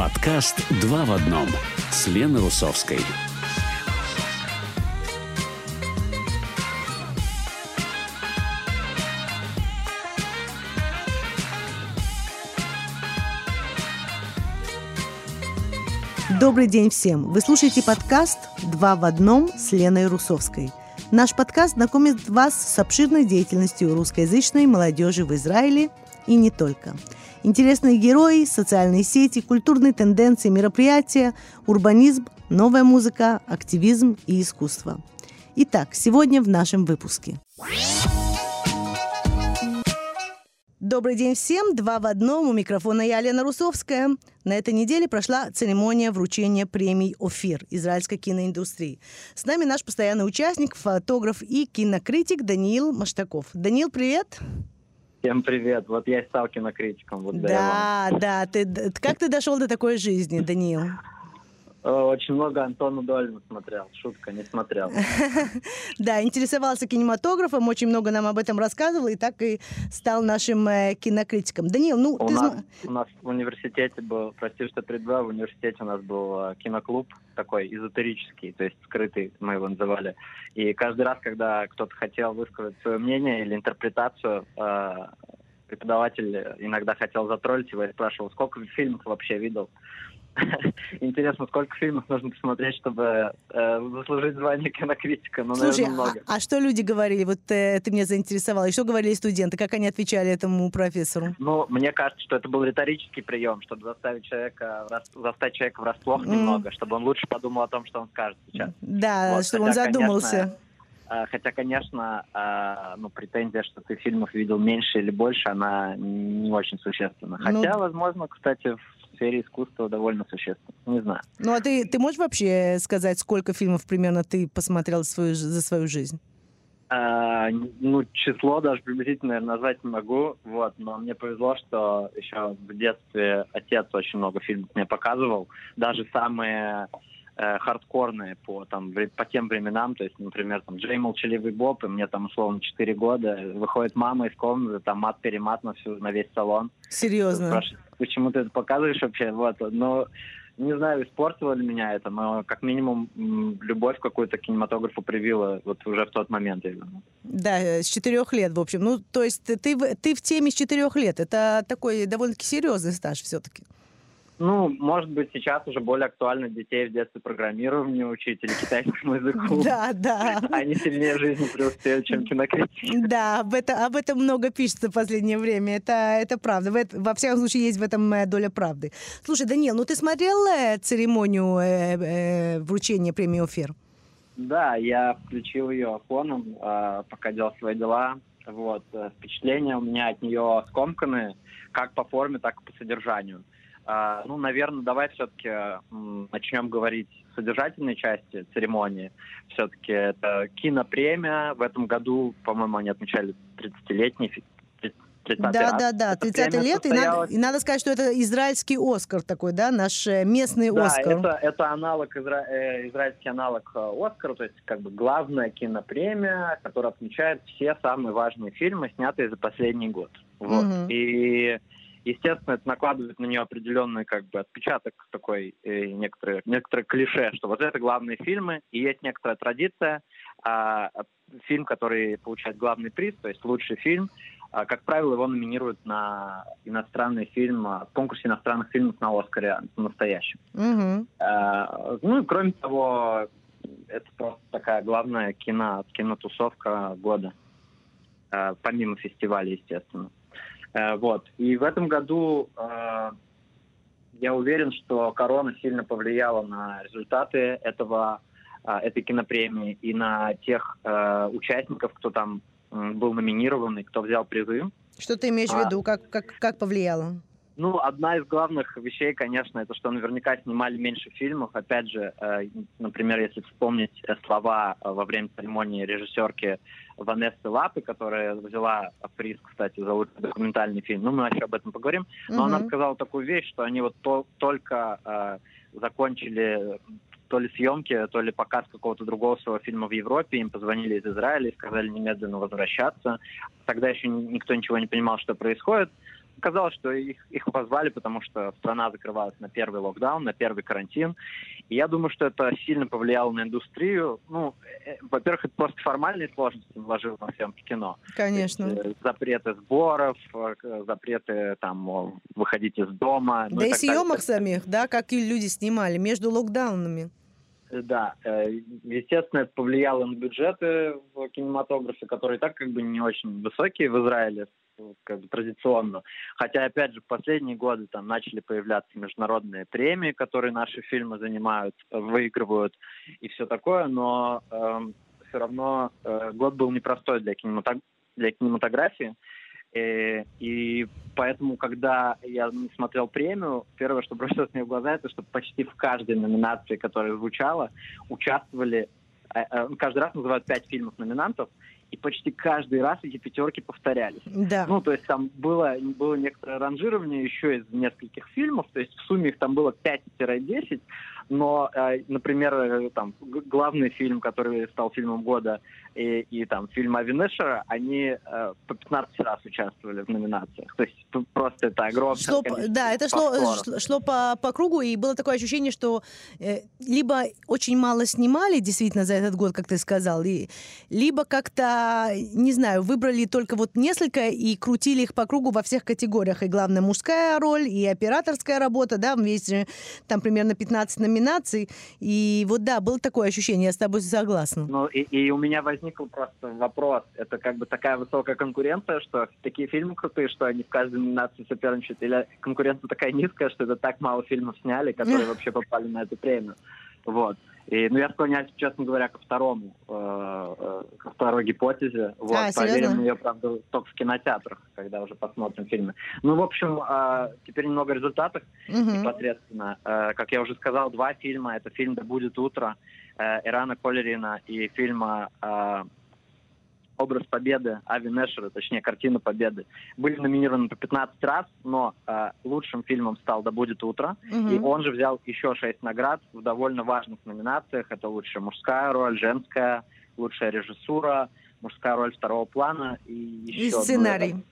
Подкаст «Два в одном» с Леной Русовской. Добрый день всем! Вы слушаете подкаст «Два в одном» с Леной Русовской. Наш подкаст знакомит вас с обширной деятельностью русскоязычной молодежи в Израиле и не только. Интересные герои, социальные сети, культурные тенденции, мероприятия, урбанизм, новая музыка, активизм и искусство. Итак, сегодня в нашем выпуске. Добрый день всем. Два в одном. У микрофона я, Лена Русовская. На этой неделе прошла церемония вручения премий «Офир» израильской киноиндустрии. С нами наш постоянный участник, фотограф и кинокритик Даниил Маштаков. Даниил, привет. Всем привет. Вот я и стал кинокритиком. Да, да. Ты, как ты дошел до такой жизни, Даниил? Очень много Антона Дольна смотрел. Шутка, не смотрел. Да, интересовался кинематографом, очень много нам об этом рассказывал, и так и стал нашим э, кинокритиком. Даниил, ну... У, нас, в университете был, прости, что перебиваю, в университете у нас был э, киноклуб такой эзотерический, то есть скрытый, мы его называли. И каждый раз, когда кто-то хотел высказать свое мнение или интерпретацию, э, преподаватель иногда хотел затроллить его и спрашивал, сколько фильмов вообще видел. Интересно, сколько фильмов нужно посмотреть, чтобы э, заслужить звание кинокритика? Ну, Слушай, наверное, много. А, а что люди говорили? Вот э, ты меня заинтересовала. И что говорили студенты? Как они отвечали этому профессору? Ну, мне кажется, что это был риторический прием, чтобы заставить человека, заставить человека врасплох mm. немного, чтобы он лучше подумал о том, что он скажет сейчас. Да, вот, чтобы хотя, он задумался. Конечно, э, Хотя, конечно, э, ну, претензия, что ты фильмов видел меньше или больше, она не очень существенна. Ну хотя, ну, возможно, кстати, в сфере искусства довольно существенно. Не знаю. Ну а ты, ты можешь вообще сказать, сколько фильмов примерно ты посмотрел свою, за свою жизнь? А, ну, число даже приблизительно назвать не могу, вот, но мне повезло, что еще в детстве отец очень много фильмов мне показывал, даже самые э, хардкорные по, там, по тем временам, то есть, например, там, Джей Молчаливый Боб, и мне там, условно, 4 года, выходит мама из комнаты, там, мат-перемат на, всю, на весь салон. Серьезно? Спрашивает, почему ты это показываешь вообще, вот, но не знаю, испортило ли меня это, но как минимум любовь какую-то к кинематографу привила вот уже в тот момент. Именно. Да, с четырех лет, в общем. Ну, то есть ты, ты в теме с четырех лет. Это такой довольно-таки серьезный стаж все-таки. Ну, может быть, сейчас уже более актуально детей в детстве программированию учить или китайскому языку. Да, да. Они сильнее в жизни преуспеют, чем кинокритики. Да, об, это, об этом много пишется в последнее время. Это, это правда. Во всяком случае, есть в этом э, доля правды. Слушай, Даниил, ну ты смотрел э, церемонию э, э, вручения премии «Офер»? Да, я включил ее фоном, э, пока делал свои дела. Вот. Впечатления у меня от нее скомканы, как по форме, так и по содержанию. А, ну, наверное, давай все-таки начнем говорить с содержательной части церемонии. Все-таки это кинопремия. В этом году, по-моему, они отмечали 30-летний 30 да, раз. да, да, 30 лет, и надо, и надо сказать, что это израильский Оскар такой, да, наш э, местный да, Оскар. это, это аналог, изра... э, израильский аналог э, Оскара, то есть как бы главная кинопремия, которая отмечает все самые важные фильмы, снятые за последний год. Вот. Угу. И естественно, это накладывает на нее определенный как бы отпечаток такой, э, некоторые, некоторые клише, что вот это главные фильмы, и есть некоторая традиция, а, фильм, который получает главный приз, то есть лучший фильм, а, как правило, его номинируют на иностранный фильм, а, в конкурсе иностранных фильмов на Оскаре настоящем. Mm-hmm. А, ну и кроме того, это просто такая главная кино, кинотусовка года, а, помимо фестиваля, естественно. Э, вот. И в этом году э, я уверен, что корона сильно повлияла на результаты этого, э, этой кинопремии и на тех участников, кто там был номинирован и кто взял призы. Что ты имеешь в а. виду? Как, как, как повлияло? Ну, одна из главных вещей, конечно, это что наверняка снимали меньше фильмов. Опять же, э, например, если вспомнить э, слова э, во время церемонии режиссерки Ванессы Лапы, которая взяла приз, кстати, за лучший документальный фильм. Ну, мы еще об этом поговорим. Но угу. она сказала такую вещь, что они вот то, только э, закончили то ли съемки, то ли показ какого-то другого своего фильма в Европе. Им позвонили из Израиля и сказали немедленно возвращаться. Тогда еще никто ничего не понимал, что происходит. Сказал, что их, их позвали, потому что страна закрывалась на первый локдаун, на первый карантин. И я думаю, что это сильно повлияло на индустрию. Ну, э, во-первых, это просто формальные сложности вложил на съемки кино. Конечно. Есть, э, запреты сборов, э, запреты там выходить из дома. Ну да ну, и, и съемок самих, да, как и люди снимали между локдаунами. Да, э, естественно, это повлияло на бюджеты в кинематографе, которые так как бы не очень высокие в Израиле, как бы традиционно. Хотя, опять же, в последние годы там начали появляться международные премии, которые наши фильмы занимают, выигрывают и все такое, но э, эм, все равно э, год был непростой для, кинематог... для кинематографии. И, э, и поэтому, когда я смотрел премию, первое, что бросилось мне в глаза, это что почти в каждой номинации, которая звучала, участвовали, э, э, каждый раз называют пять фильмов номинантов, и почти каждый раз эти пятерки повторялись. Да. Ну, то есть там было, было некоторое ранжирование еще из нескольких фильмов, то есть в сумме их там было 5-10, но, э, например, э, там главный фильм, который стал фильмом года, и, и там фильм Ави Нешера, они э, по 15 раз участвовали в номинациях. То есть просто это огромное шло, Да, это шло, шло, шло по, по кругу, и было такое ощущение, что э, либо очень мало снимали действительно за этот год, как ты сказал, и, либо как-то, не знаю, выбрали только вот несколько и крутили их по кругу во всех категориях. И главная мужская роль, и операторская работа, да, есть там примерно 15 номинаций номинаций. И вот да, было такое ощущение, я с тобой согласна. Ну и, и у меня возникл просто вопрос. Это как бы такая высокая конкуренция, что такие фильмы крутые, что они в каждой номинации соперничают, или конкуренция такая низкая, что это так мало фильмов сняли, которые вообще попали на эту премию. Вот. И, ну, я склоняюсь, честно говоря, ко второму, э, э, ко второй гипотезе. Вот, а, проверим ее, правда, только в кинотеатрах, когда уже посмотрим фильмы. Ну, в общем, э, теперь немного результатов угу. непосредственно. Э, как я уже сказал, два фильма. Это фильм «Да будет утро» э, Ирана Колерина и фильма э, образ победы Ави Нешера, точнее, картина победы, были номинированы по 15 раз, но э, лучшим фильмом стал «Да будет утро», угу. и он же взял еще 6 наград в довольно важных номинациях. Это лучшая мужская роль, женская, лучшая режиссура, мужская роль второго плана и еще... И сценарий. Одну,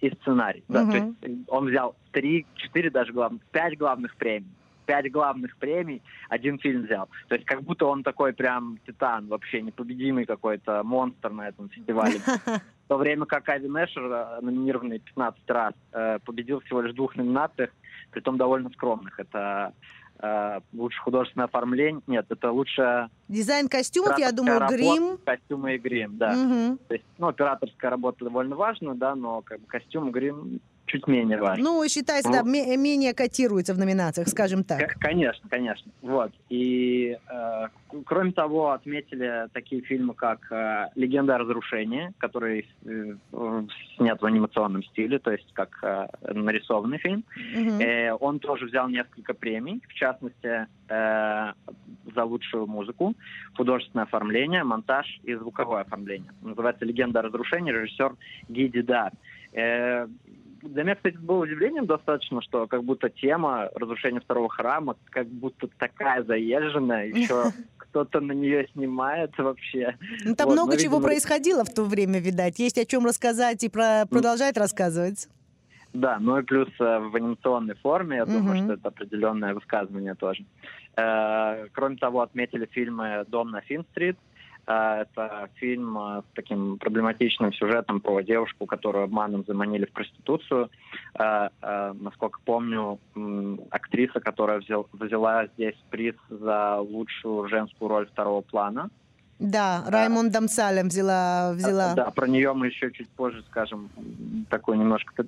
и сценарий, да. Угу. То есть он взял три, четыре даже главных, пять главных премий пять главных премий, один фильм взял. То есть как будто он такой прям титан, вообще непобедимый какой-то монстр на этом фестивале. В то время как Ави Нэшер, э, номинированный 15 раз, э, победил всего лишь двух номинациях, при том довольно скромных. Это э, лучше художественное оформление. Нет, это лучше... Дизайн костюмов, я думаю, работа, грим. Костюмы и грим, да. Угу. То есть, ну, операторская работа довольно важна, да, но как бы костюм, грим чуть менее важно. Ну, считается, вот. да, менее котируется в номинациях, скажем так. Конечно, конечно. Вот. И, э, кроме того, отметили такие фильмы, как э, «Легенда о разрушении», который э, снят в анимационном стиле, то есть как э, нарисованный фильм. Угу. Э, он тоже взял несколько премий, в частности, э, за лучшую музыку, художественное оформление, монтаж и звуковое оформление. Называется «Легенда о разрушении», режиссер Гиди Дар. Э, для меня, кстати, было удивлением достаточно, что как будто тема разрушения второго храма как будто такая заезженная, еще кто-то на нее снимает вообще. Ну, там вот, много но, чего видимо... происходило в то время, видать. Есть о чем рассказать и про... продолжать рассказывать. Да, ну и плюс э, в анимационной форме, я угу. думаю, что это определенное высказывание тоже. Э, кроме того, отметили фильмы «Дом на Фин-стрит», а, это фильм а, с таким проблематичным сюжетом про девушку, которую обманом заманили в проституцию. А, насколько помню, актриса, которая взял, взяла здесь приз за лучшую женскую роль второго плана. Да, Раймонд Дамсалем взяла, взяла. Да, про нее мы еще чуть позже скажем такую немножко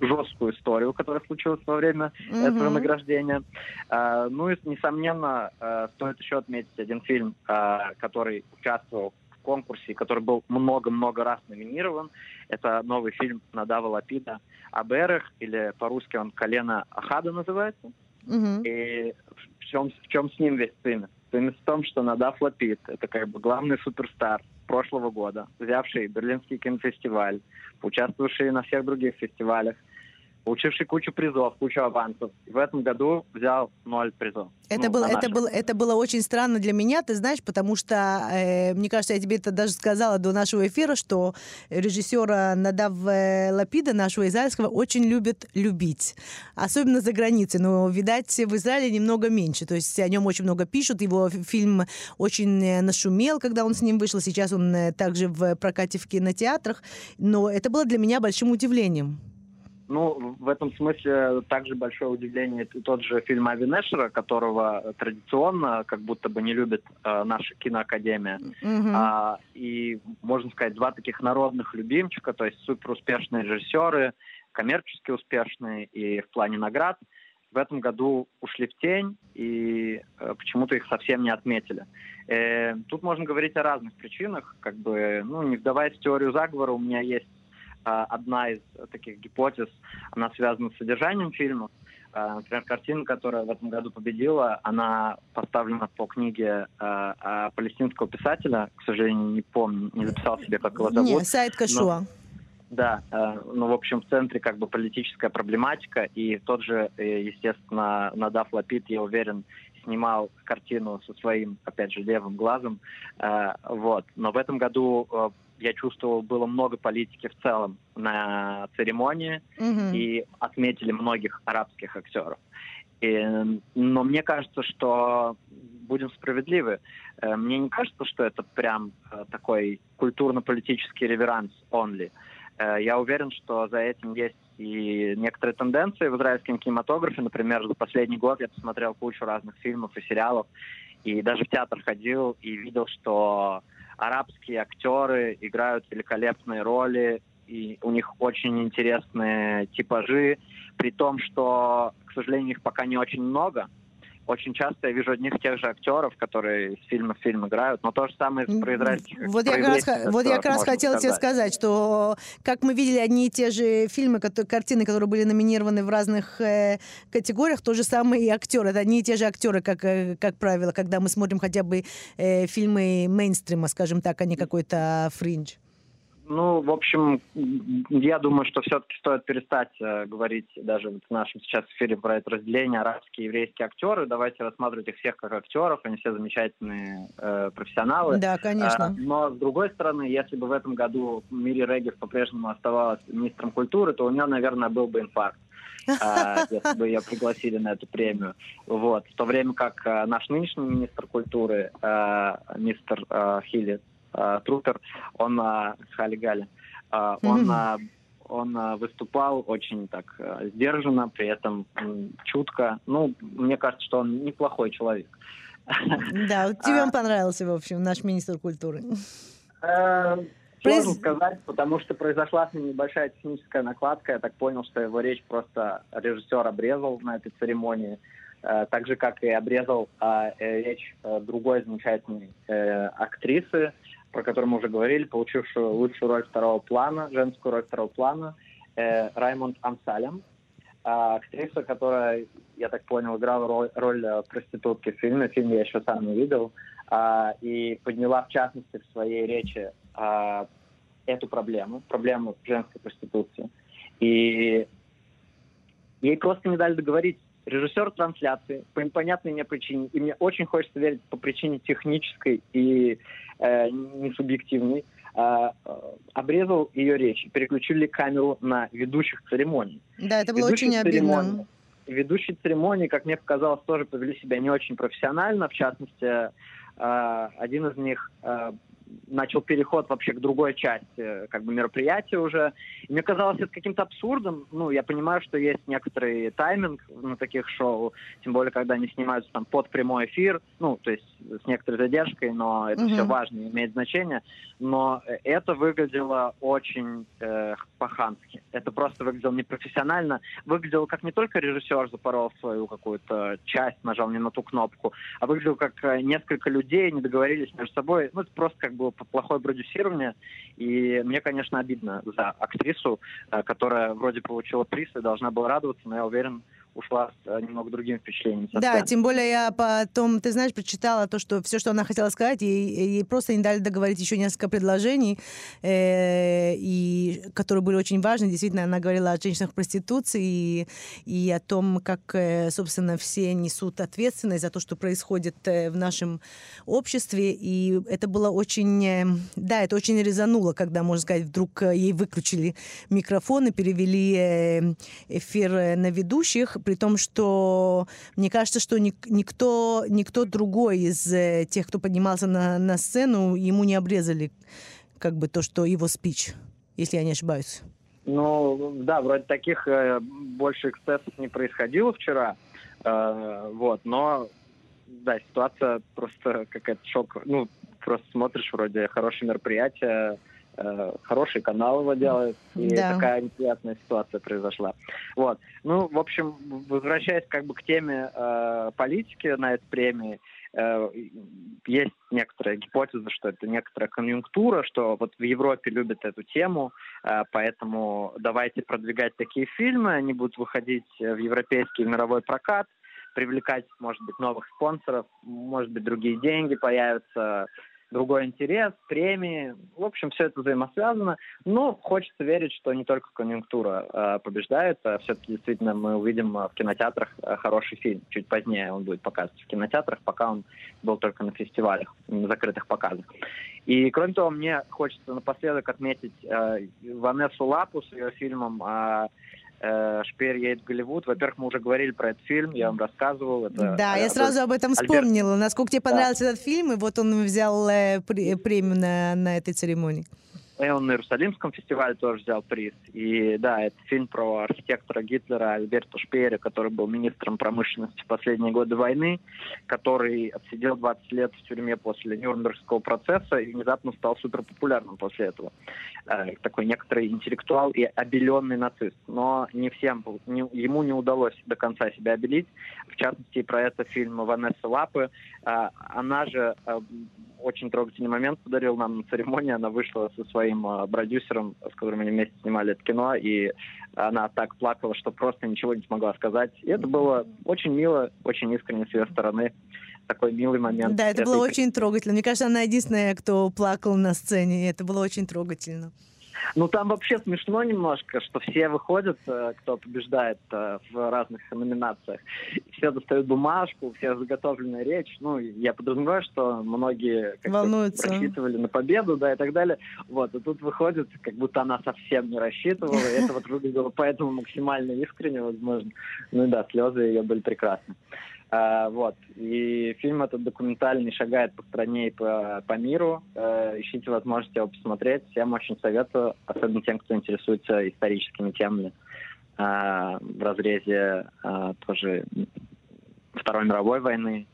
жесткую историю, которая случилась во время угу. этого награждения. А, ну и, несомненно, а, стоит еще отметить один фильм, а, который участвовал в конкурсе, который был много-много раз номинирован. Это новый фильм Надава Лапида об эрах, или по-русски он «Колено Ахада» называется. Угу. И в чем, в чем с ним весь цимис? Цимис в том, что Надав Лапид — это как бы главный суперстар прошлого года, взявший Берлинский кинофестиваль, участвовавший на всех других фестивалях, получивший кучу призов, кучу авансов. В этом году взял ноль призов. Это, ну, было, это, было, это было очень странно для меня, ты знаешь, потому что, э, мне кажется, я тебе это даже сказала до нашего эфира, что режиссера Надав э, Лапида, нашего израильского, очень любят любить. Особенно за границей. Но, видать, в Израиле немного меньше. То есть о нем очень много пишут. Его фильм очень э, нашумел, когда он с ним вышел. Сейчас он э, также в прокате в кинотеатрах. Но это было для меня большим удивлением. Ну, в этом смысле также большое удивление тот же фильм Ави Нешера, которого традиционно как будто бы не любит э, наша киноакадемия. Mm-hmm. А, и, можно сказать, два таких народных любимчика, то есть супер успешные режиссеры, коммерчески успешные и в плане наград, в этом году ушли в тень, и э, почему-то их совсем не отметили. Э, тут можно говорить о разных причинах, как бы, ну, не вдаваясь в теорию заговора, у меня есть одна из таких гипотез, она связана с содержанием фильма. А, например, картина, которая в этом году победила, она поставлена по книге а, палестинского писателя, к сожалению, не помню, не записал себе, как его зовут. Нет, Сайд Кашуа. Но, да, ну, в общем, в центре как бы политическая проблематика, и тот же, э, естественно, Надав Лапид, я уверен, снимал картину со своим, опять же, левым глазом, вот. Но в этом году э, я чувствовал, было много политики в целом на церемонии, mm-hmm. и отметили многих арабских актеров. И, но мне кажется, что будем справедливы. Э, мне не кажется, что это прям э, такой культурно-политический реверанс only. Э, я уверен, что за этим есть и некоторые тенденции в израильском кинематографе. Например, за последний год я посмотрел кучу разных фильмов и сериалов, и даже в театр ходил и видел, что арабские актеры играют великолепные роли, и у них очень интересные типажи, при том, что, к сожалению, их пока не очень много очень часто я вижу одних тех же актеров, которые с фильма в фильм играют, но то же самое про израильских Вот я как раз, вот я как раз хотела сказать. тебе сказать, что как мы видели одни и те же фильмы, которые, картины, которые были номинированы в разных э, категориях, то же самое и актеры. Это одни и те же актеры, как, э, как правило, когда мы смотрим хотя бы э, фильмы мейнстрима, скажем так, а не какой-то фриндж. Ну, в общем, я думаю, что все-таки стоит перестать э, говорить даже в нашем сейчас эфире про это разделение арабские и еврейские актеры. Давайте рассматривать их всех как актеров, они все замечательные э, профессионалы. Да, конечно. Э, но с другой стороны, если бы в этом году Мири Регев по-прежнему оставалась министром культуры, то у нее, наверное, был бы инфаркт. А, если бы ее пригласили на эту премию. Вот. В то время как э, наш нынешний министр культуры, э, мистер Хилли э, Трутер, он э, Хали Гали, э, он, э, он э, выступал очень так э, сдержанно, при этом э, чутко. Ну, мне кажется, что он неплохой человек. Да, тебе он понравился, в общем, наш министр культуры. Сложно сказать, потому что произошла с ним небольшая техническая накладка. Я так понял, что его речь просто режиссер обрезал на этой церемонии. Так же, как и обрезал речь другой замечательной актрисы, про которую мы уже говорили, получившую лучшую роль второго плана, женскую роль второго плана, э, Раймонд Амсалем, э, актриса, которая, я так понял, играла роль, роль э, проститутки в фильме. Фильм я еще сам не видел. Э, и подняла, в частности, в своей речи э, эту проблему, проблему женской проституции. И ей просто не дали договорить режиссер трансляции по непонятной мне причине, и мне очень хочется верить по причине технической и э, не субъективной, э, обрезал ее речь, переключили камеру на ведущих церемоний. Да, это было ведущих очень обидно. Ведущие церемонии, как мне показалось, тоже повели себя не очень профессионально. В частности, э, один из них э, начал переход вообще к другой части как бы мероприятия уже. И мне казалось это каким-то абсурдом. Ну, я понимаю, что есть некоторый тайминг на таких шоу, тем более, когда они снимаются там под прямой эфир, ну, то есть с некоторой задержкой, но это mm-hmm. все важно имеет значение. Но это выглядело очень э, по-хански. Это просто выглядело непрофессионально. Выглядело как не только режиссер запорол свою какую-то часть, нажал не на ту кнопку, а выглядело как э, несколько людей не договорились между собой. Ну, это просто как было плохое продюсирование. И мне, конечно, обидно за актрису, э, которая вроде получила приз и должна была радоваться, но я уверен, ушла с э, немного другим впечатлением. Да, тем более я потом, ты знаешь, прочитала то, что все, что она хотела сказать, ей, ей просто не дали договорить еще несколько предложений, э, и, которые были очень важны. Действительно, она говорила о женщинах проституции и, и о том, как, э, собственно, все несут ответственность за то, что происходит э, в нашем обществе. И это было очень... Да, это очень резануло, когда, можно сказать, вдруг ей выключили микрофон и перевели эфир на ведущих, при том, что мне кажется, что никто, никто другой из тех, кто поднимался на, на сцену, ему не обрезали как бы то, что его спич, если я не ошибаюсь. Ну, да, вроде таких э, больше эксцессов не происходило вчера, э, вот, но, да, ситуация просто какая-то шок, ну, просто смотришь, вроде хорошее мероприятие, э, хороший канал его делает, и да. такая неприятная ситуация произошла. Вот. Ну, в общем, возвращаясь как бы к теме э, политики на этой премии, э, есть некоторая гипотеза, что это некоторая конъюнктура, что вот в Европе любят эту тему, э, поэтому давайте продвигать такие фильмы, они будут выходить в европейский и мировой прокат, привлекать, может быть, новых спонсоров, может быть, другие деньги появятся, другой интерес, премии. В общем, все это взаимосвязано. Но хочется верить, что не только конъюнктура э, побеждает, а все-таки действительно мы увидим в кинотеатрах э, хороший фильм. Чуть позднее он будет показываться в кинотеатрах, пока он был только на фестивалях, на закрытых показах. И кроме того, мне хочется напоследок отметить э, Ванессу Лапу с ее фильмом э, Шпеер едет в Голливуд. Во-первых, мы уже говорили про этот фильм, я вам рассказывал. Это, да, я сразу об этом Альберт... вспомнила. Насколько тебе понравился да. этот фильм, и вот он взял э, премию на, на этой церемонии. И он на Иерусалимском фестивале тоже взял приз. И да, это фильм про архитектора Гитлера Альберта Шпеера, который был министром промышленности в последние годы войны, который отсидел 20 лет в тюрьме после Нюрнбергского процесса и внезапно стал суперпопулярным после этого. Э, такой некоторый интеллектуал и обеленный нацист. Но не всем, не, ему не удалось до конца себя обелить. В частности, про это фильм Ванесса Лапы. Э, она же э, очень трогательный момент подарил нам на церемонии. Она вышла со своим э, продюсером, с которым они вместе снимали это кино, и она так плакала, что просто ничего не смогла сказать. И это было очень мило, очень искренне с ее стороны. Такой милый момент. Да, это, это было очень трогательно. Мне кажется, она единственная, кто плакал на сцене, и это было очень трогательно. Ну, там вообще смешно немножко, что все выходят, э, кто побеждает э, в разных номинациях, все достают бумажку, все заготовленная речь. Ну, я подразумеваю, что многие Волнуются. рассчитывали на победу, да, и так далее. Вот, и тут выходит, как будто она совсем не рассчитывала, и это вот выглядело поэтому максимально искренне, возможно. Ну и да, слезы ее были прекрасны. Uh, вот. И фильм этот документальный шагает по стране и по, по миру. Uh, ищите возможность его посмотреть. Всем очень советую, особенно тем, кто интересуется историческими темами uh, в разрезе тоже Второй мировой войны,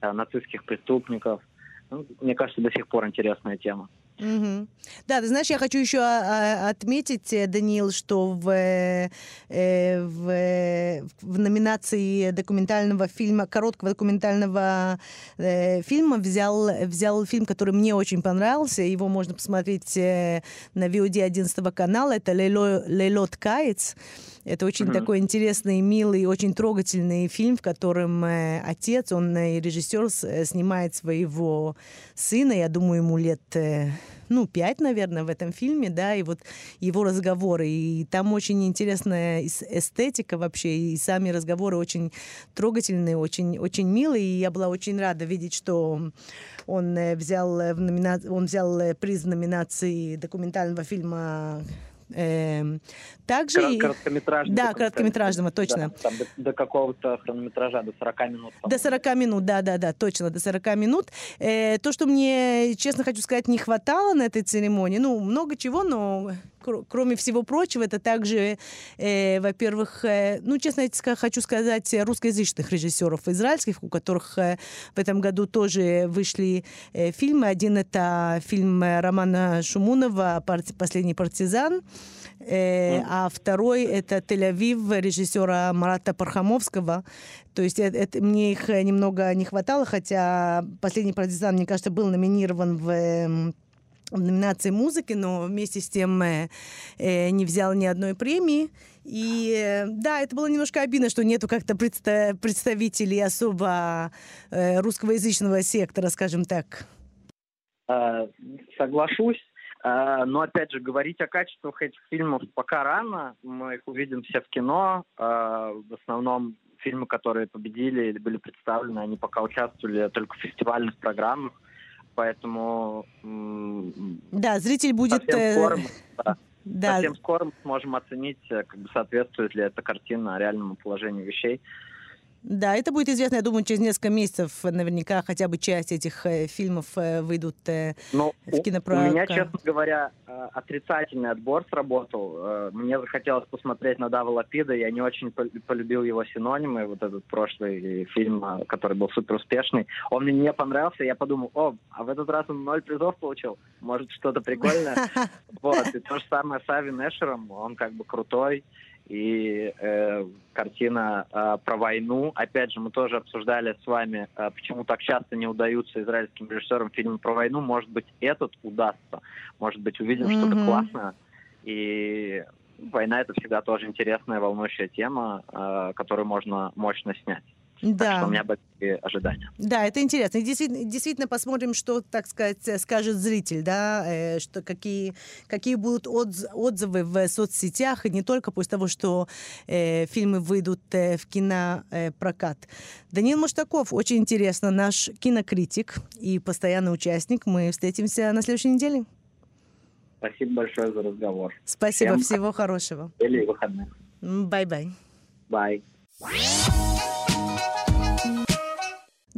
нацистских преступников. Ну, мне кажется, до сих пор интересная тема. Угу. Да, ты знаешь, я хочу еще а, отметить, э, Даниил, что в, э, в, в номинации документального фильма, короткого документального э, фильма взял, взял фильм, который мне очень понравился. Его можно посмотреть на VOD 11 канала. Это «Лейлот Каец». Это очень mm-hmm. такой интересный, милый, очень трогательный фильм, в котором э, отец, он э, режиссер, э, снимает своего сына, я думаю, ему лет... Ну, пять, наверное, в этом фильме, да, и вот его разговоры, и там очень интересная эстетика вообще, и сами разговоры очень трогательные, очень, очень милые, и я была очень рада видеть, что он взял, в номина... он взял приз номинации документального фильма также... Корот, короткометражного. Да, короткометражного, точно. Да, там до, до какого-то хронометража, до 40 минут. До 40 минут, да, да, да, точно, до 40 минут. Э, то, что мне, честно хочу сказать, не хватало на этой церемонии, ну, много чего, но кроме всего прочего, это также, э, во-первых, э, ну, честно хочу сказать, русскоязычных режиссеров израильских, у которых э, в этом году тоже вышли э, фильмы. Один это фильм Романа Шумунова «Последний партизан», э, а второй это «Тель-Авив» режиссера Марата Пархамовского. То есть это, это, мне их немного не хватало, хотя «Последний партизан», мне кажется, был номинирован в в номинации музыки, но вместе с тем э, э, не взял ни одной премии. И да, это было немножко обидно, что нету как-то представителей особо э, русскоязычного сектора, скажем так. Э, соглашусь. Э, но, опять же, говорить о качествах этих фильмов пока рано. Мы их увидим все в кино. В основном фильмы, которые победили или были представлены, они пока участвовали только в фестивальных программах. Поэтому... Да, зритель будет... Совсем скоро, да, да. совсем скоро мы сможем оценить, как бы соответствует ли эта картина реальному положению вещей. Да, это будет известно, я думаю, через несколько месяцев наверняка хотя бы часть этих э, фильмов э, выйдут э, Но в кинопрокат. У меня, честно говоря, отрицательный отбор сработал. Мне захотелось посмотреть на Дава Лапида, я не очень полюбил его синонимы, вот этот прошлый фильм, который был супер успешный. Он мне не понравился, я подумал, о, а в этот раз он ноль призов получил, может что-то прикольное. Вот, и то же самое с Ави Нэшером, он как бы крутой, и э, картина э, про войну. Опять же, мы тоже обсуждали с вами, э, почему так часто не удаются израильским режиссерам фильмы про войну. Может быть, этот удастся. Может быть, увидим mm-hmm. что-то классное. И война это всегда тоже интересная, волнующая тема, э, которую можно мощно снять. Да. Так что у меня большие ожидания. Да, это интересно. И действительно, действительно посмотрим, что, так сказать, скажет зритель, да, э, что какие, какие будут отзывы в соцсетях, и не только после того, что э, фильмы выйдут э, в кинопрокат. Даниил Маштаков, очень интересно, наш кинокритик и постоянный участник. Мы встретимся на следующей неделе. Спасибо большое за разговор. Спасибо, Всем всего хорошего. Или выходных. Bye-bye. Bye.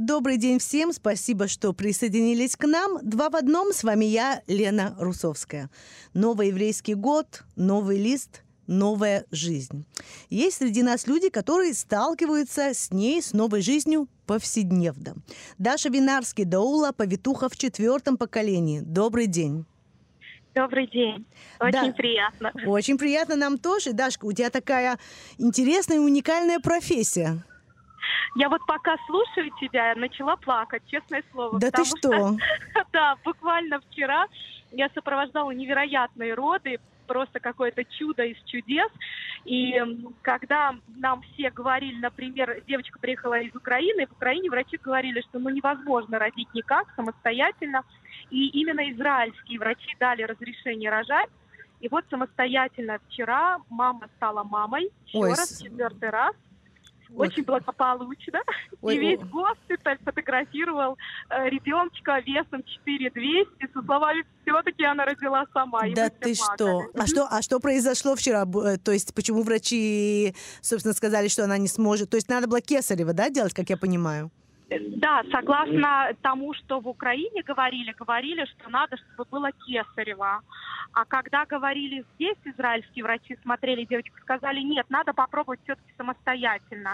Добрый день всем, спасибо, что присоединились к нам. Два в одном, с вами я, Лена Русовская. Новый еврейский год, новый лист, новая жизнь. Есть среди нас люди, которые сталкиваются с ней, с новой жизнью повседневно. Даша Винарский, Даула, повитуха в четвертом поколении. Добрый день. Добрый день. Очень да. приятно. Очень приятно нам тоже. Дашка, у тебя такая интересная и уникальная профессия. Я вот пока слушаю тебя, начала плакать, честное слово. Да ты что? Да, буквально вчера я сопровождала невероятные роды, просто какое-то чудо из чудес. И когда нам все говорили, например, девочка приехала из Украины, в Украине врачи говорили, что ну невозможно родить никак самостоятельно. И именно израильские врачи дали разрешение рожать. И вот самостоятельно вчера мама стала мамой еще Ой, раз, четвертый раз очень благополучно. Ой, и весь госпиталь фотографировал э, ребеночка весом 4200 со словами «все-таки она родила сама». Да ты что? А что? А что произошло вчера? Э, то есть почему врачи, собственно, сказали, что она не сможет? То есть надо было кесарево, да, делать, как я понимаю? Да, согласно тому, что в Украине говорили, говорили, что надо, чтобы было кесарево. А когда говорили здесь, израильские врачи смотрели девочку, сказали, нет, надо попробовать все-таки самостоятельно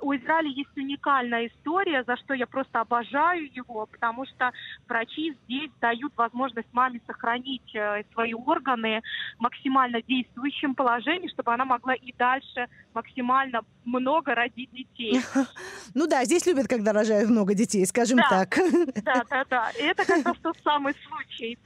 у Израиля есть уникальная история, за что я просто обожаю его, потому что врачи здесь дают возможность маме сохранить э, свои органы в максимально действующем положении, чтобы она могла и дальше максимально много родить детей. Ну да, здесь любят, когда рожают много детей, скажем так. Да, да, да. Это как раз тот самый случай,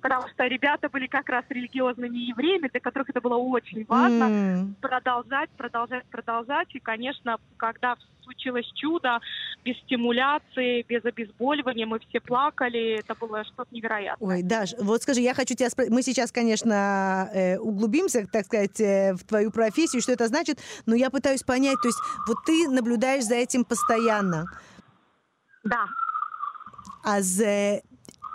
потому что ребята были как раз религиозными евреями, для которых это было очень важно продолжать, продолжать, продолжать. И, конечно, как когда случилось чудо, без стимуляции, без обезболивания, мы все плакали, это было что-то невероятное. Ой, Даш, вот скажи, я хочу тебя спросить, мы сейчас, конечно, э, углубимся, так сказать, э, в твою профессию, что это значит, но я пытаюсь понять, то есть вот ты наблюдаешь за этим постоянно. Да. А за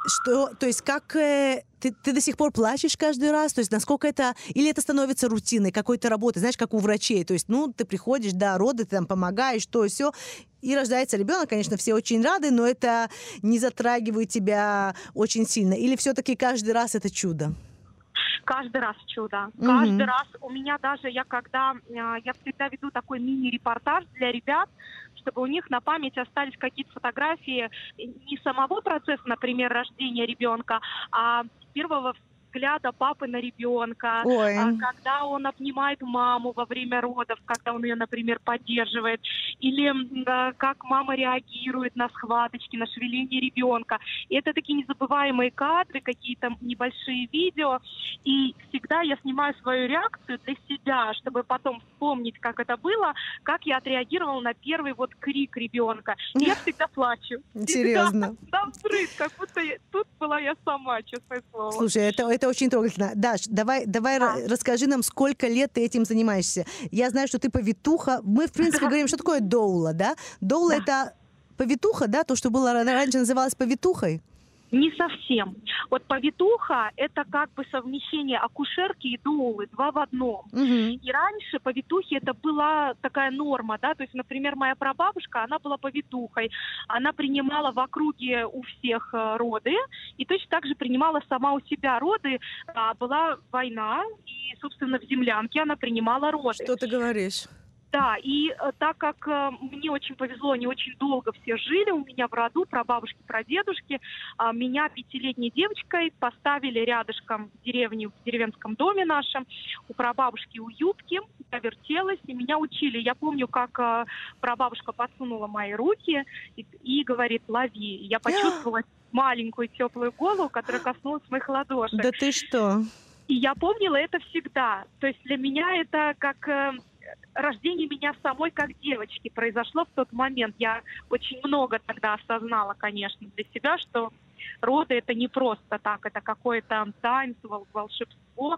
что, то есть как э, ты, ты до сих пор плачешь каждый раз? То есть насколько это... Или это становится рутиной какой-то работы, знаешь, как у врачей? То есть, ну, ты приходишь, да, роды, ты там помогаешь, то все, и рождается ребенок, конечно, все очень рады, но это не затрагивает тебя очень сильно. Или все-таки каждый раз это чудо? Каждый раз чудо. Угу. Каждый раз у меня даже, я когда, э, я всегда веду такой мини-репортаж для ребят, чтобы у них на память остались какие-то фотографии не самого процесса, например, рождения ребенка, а первого взгляда папы на ребенка, Ой. А, когда он обнимает маму во время родов, когда он ее, например, поддерживает, или как мама реагирует на схваточки, на шевеление ребенка. И это такие незабываемые кадры, какие-то небольшие видео. И всегда я снимаю свою реакцию для себя, чтобы потом вспомнить, как это было, как я отреагировала на первый вот крик ребенка. И я всегда плачу. Серьезно? Да, взрыв, как будто тут была я сама, честное слово. Слушай, это, это очень трогательно. Даш, давай, давай да. расскажи нам, сколько лет ты этим занимаешься. Я знаю, что ты повитуха. Мы, в принципе, говорим, что такое доула, да? Доула да. это повитуха, да? То, что было раньше называлось повитухой? Не совсем. Вот повитуха – это как бы совмещение акушерки и доулы, два в одном. Угу. И раньше повитухи это была такая норма, да, то есть, например, моя прабабушка, она была повитухой, она принимала в округе у всех э, роды, и точно так же принимала сама у себя роды. А, была война, и, собственно, в землянке она принимала роды. Что ты говоришь? Да, и э, так как э, мне очень повезло, они очень долго все жили у меня в роду, про бабушки, про дедушки, э, меня пятилетней девочкой поставили рядышком в деревне, в деревенском доме нашем, у прабабушки у юбки, я вертелась, и меня учили. Я помню, как э, прабабушка подсунула мои руки и, и говорит, лови. Я почувствовала маленькую теплую голову, которая коснулась моих ладошек. Да ты что? И я помнила это всегда. То есть для меня это как рождение меня самой как девочки произошло в тот момент. Я очень много тогда осознала, конечно, для себя, что роды это не просто так, это какое-то таинство, волшебство,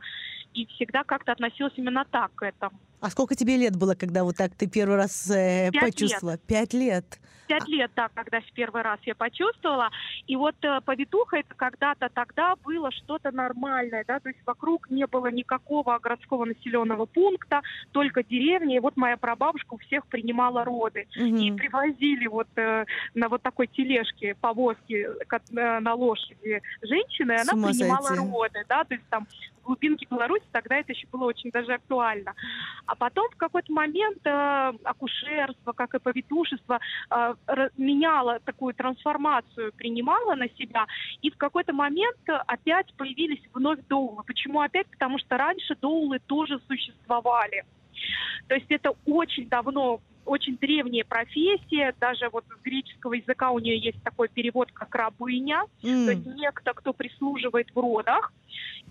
и всегда как-то относилась именно так к этому. А сколько тебе лет было, когда вот так ты первый раз э, Пять почувствовала? Лет. Пять лет. Пять лет, да, когда в первый раз я почувствовала. И вот э, повитуха это когда-то тогда было что-то нормальное, да, то есть вокруг не было никакого городского населенного пункта, только деревня. И вот моя прабабушка у всех принимала роды. Угу. И привозили вот э, на вот такой тележке, повозке э, на лошади женщины, и она принимала сойти. роды, да, то есть там глубинке Беларуси тогда это еще было очень даже актуально. А потом в какой-то момент э, акушерство, как и повитушество, э, меняло такую трансформацию, принимало на себя, и в какой-то момент опять появились вновь доулы. Почему опять? Потому что раньше доулы тоже существовали. То есть это очень давно очень древняя профессия, даже вот с греческого языка у нее есть такой перевод, как рабыня, mm. то есть некто, кто прислуживает в родах.